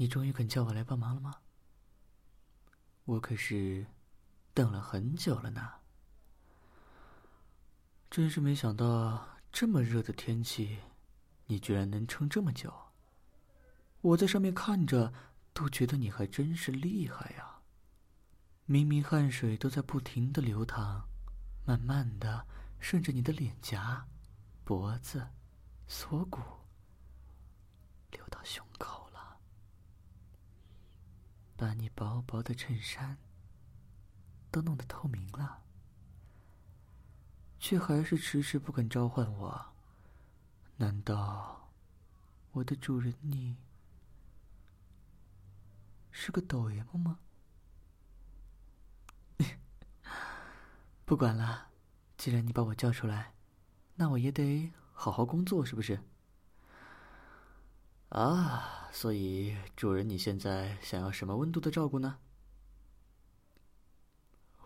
你终于肯叫我来帮忙了吗？我可是等了很久了呢。真是没想到，这么热的天气，你居然能撑这么久。我在上面看着，都觉得你还真是厉害呀。明明汗水都在不停的流淌，慢慢的顺着你的脸颊、脖子、锁骨流到胸，把你薄薄的衬衫都弄得透明了，却还是迟迟不肯召唤我。难道我的主人你？是个抖 M 吗？不管了，既然你把我叫出来，那我也得好好工作，是不是？啊，所以主人，你现在想要什么温度的照顾呢？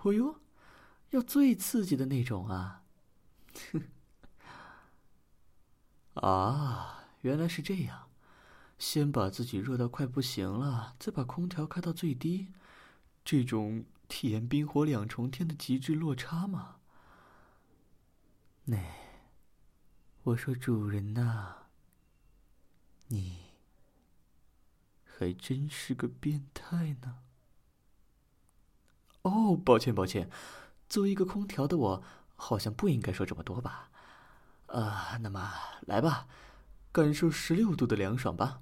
哦呦，要最刺激的那种啊！啊，原来是这样。先把自己热到快不行了，再把空调开到最低，这种体验冰火两重天的极致落差吗？那，我说主人呐，你还真是个变态呢。哦，抱歉抱歉，作为一个空调的我，好像不应该说这么多吧？啊，那么来吧。感受十六度的凉爽吧。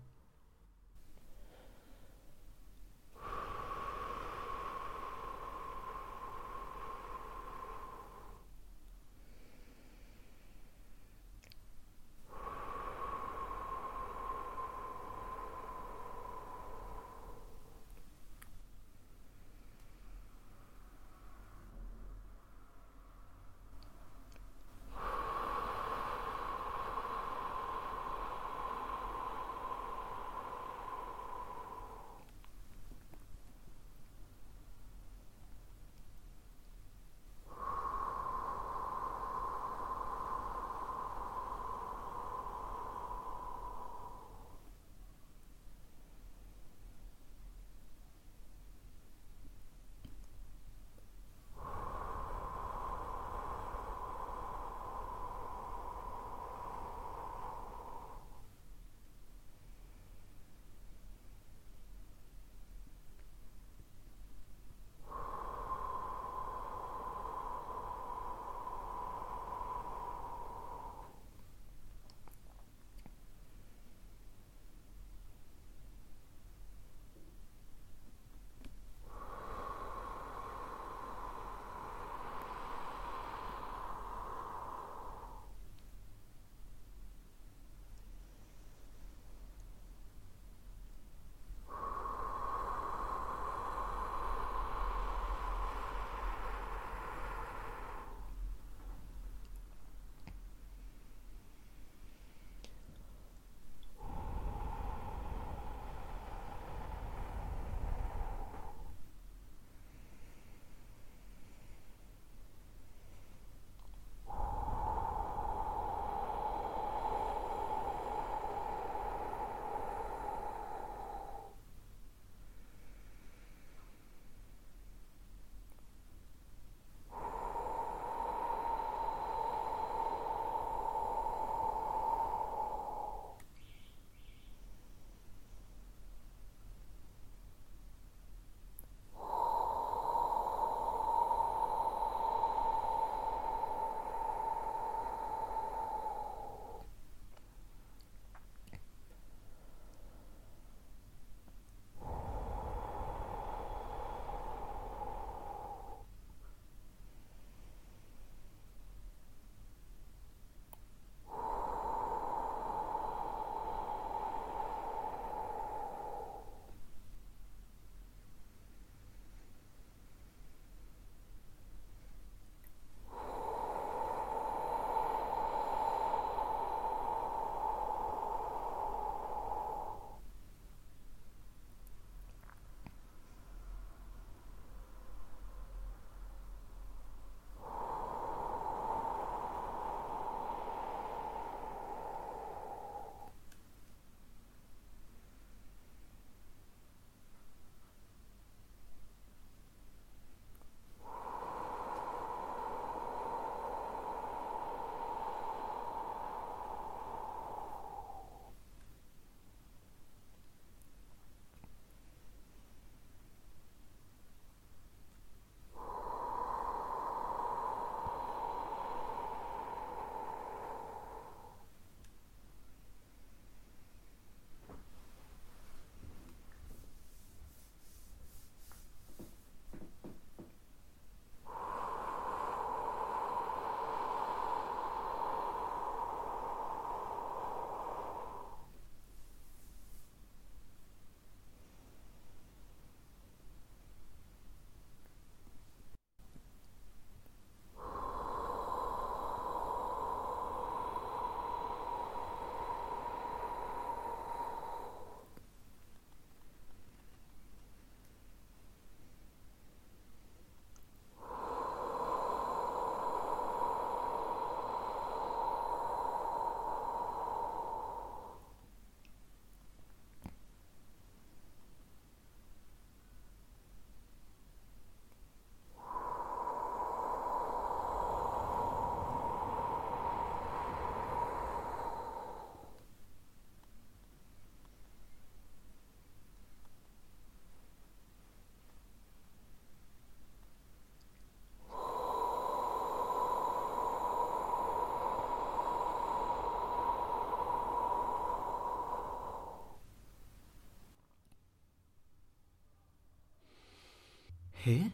嘿，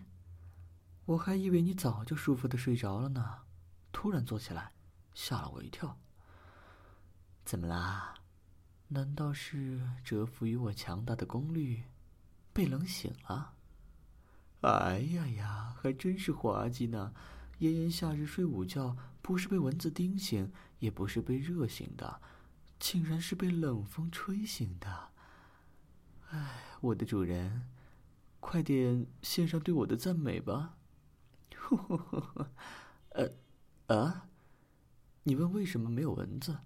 我还以为你早就舒服的睡着了呢，突然坐起来，吓了我一跳。怎么啦？难道是折服于我强大的功率，被冷醒了？哎呀呀，还真是滑稽呢！炎炎夏日睡午觉，不是被蚊子叮醒，也不是被热醒的，竟然是被冷风吹醒的。哎，我的主人，快点献上对我的赞美吧！呃，啊？你问为什么没有蚊子？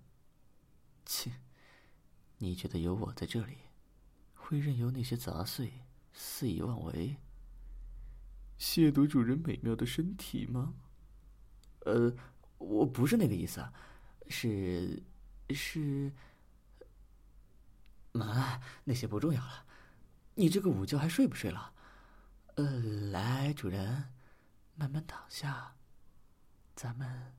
切，你觉得有我在这里，会任由那些杂碎肆意妄为？亵渎主人美妙的身体吗？呃，我不是那个意思啊，是，是，妈，那些不重要了。你这个午觉还睡不睡了？呃，来，主人，慢慢躺下，咱们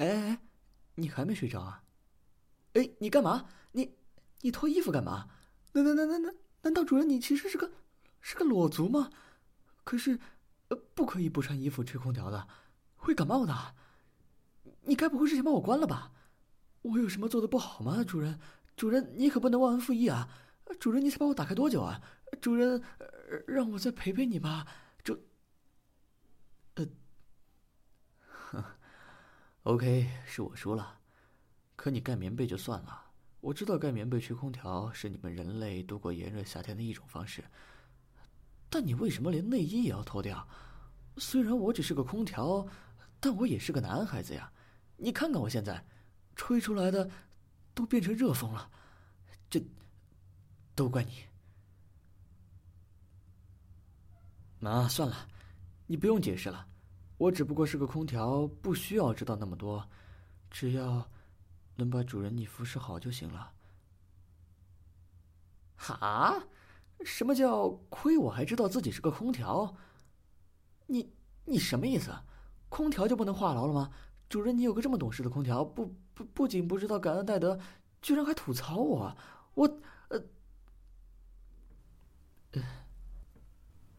哎哎，你还没睡着啊？哎，你干嘛？你你脱衣服干嘛？难难难难难难道主人你其实是个是个裸足吗？可是，呃，不可以不穿衣服吹空调的，会感冒的。你该不会是想把我关了吧？我有什么做的不好吗？主人，主人你可不能忘恩负义啊！主人你才把我打开多久啊？主人，让我再陪陪你吧。主，呃，哼。OK，是我输了，可你盖棉被就算了。我知道盖棉被吹空调是你们人类度过炎热夏天的一种方式，但你为什么连内衣也要脱掉？虽然我只是个空调，但我也是个男孩子呀。你看看我现在，吹出来的都变成热风了，这都怪你。那算了，你不用解释了。我只不过是个空调，不需要知道那么多，只要能把主人你服侍好就行了。哈？什么叫亏我还知道自己是个空调？你你什么意思？空调就不能话痨了吗？主人，你有个这么懂事的空调，不不不仅不知道感恩戴德，居然还吐槽我，我呃呃，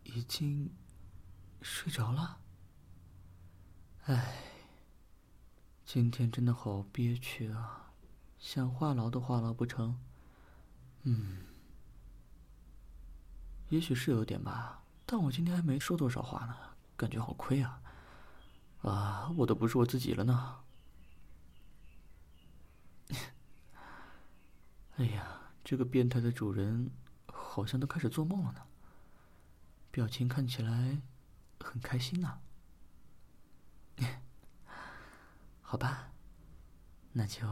已经睡着了。唉，今天真的好憋屈啊！想话痨都话痨不成。嗯，也许是有点吧，但我今天还没说多少话呢，感觉好亏啊！啊，我都不是我自己了呢。哎呀，这个变态的主人好像都开始做梦了呢，表情看起来很开心呐。好吧，那就。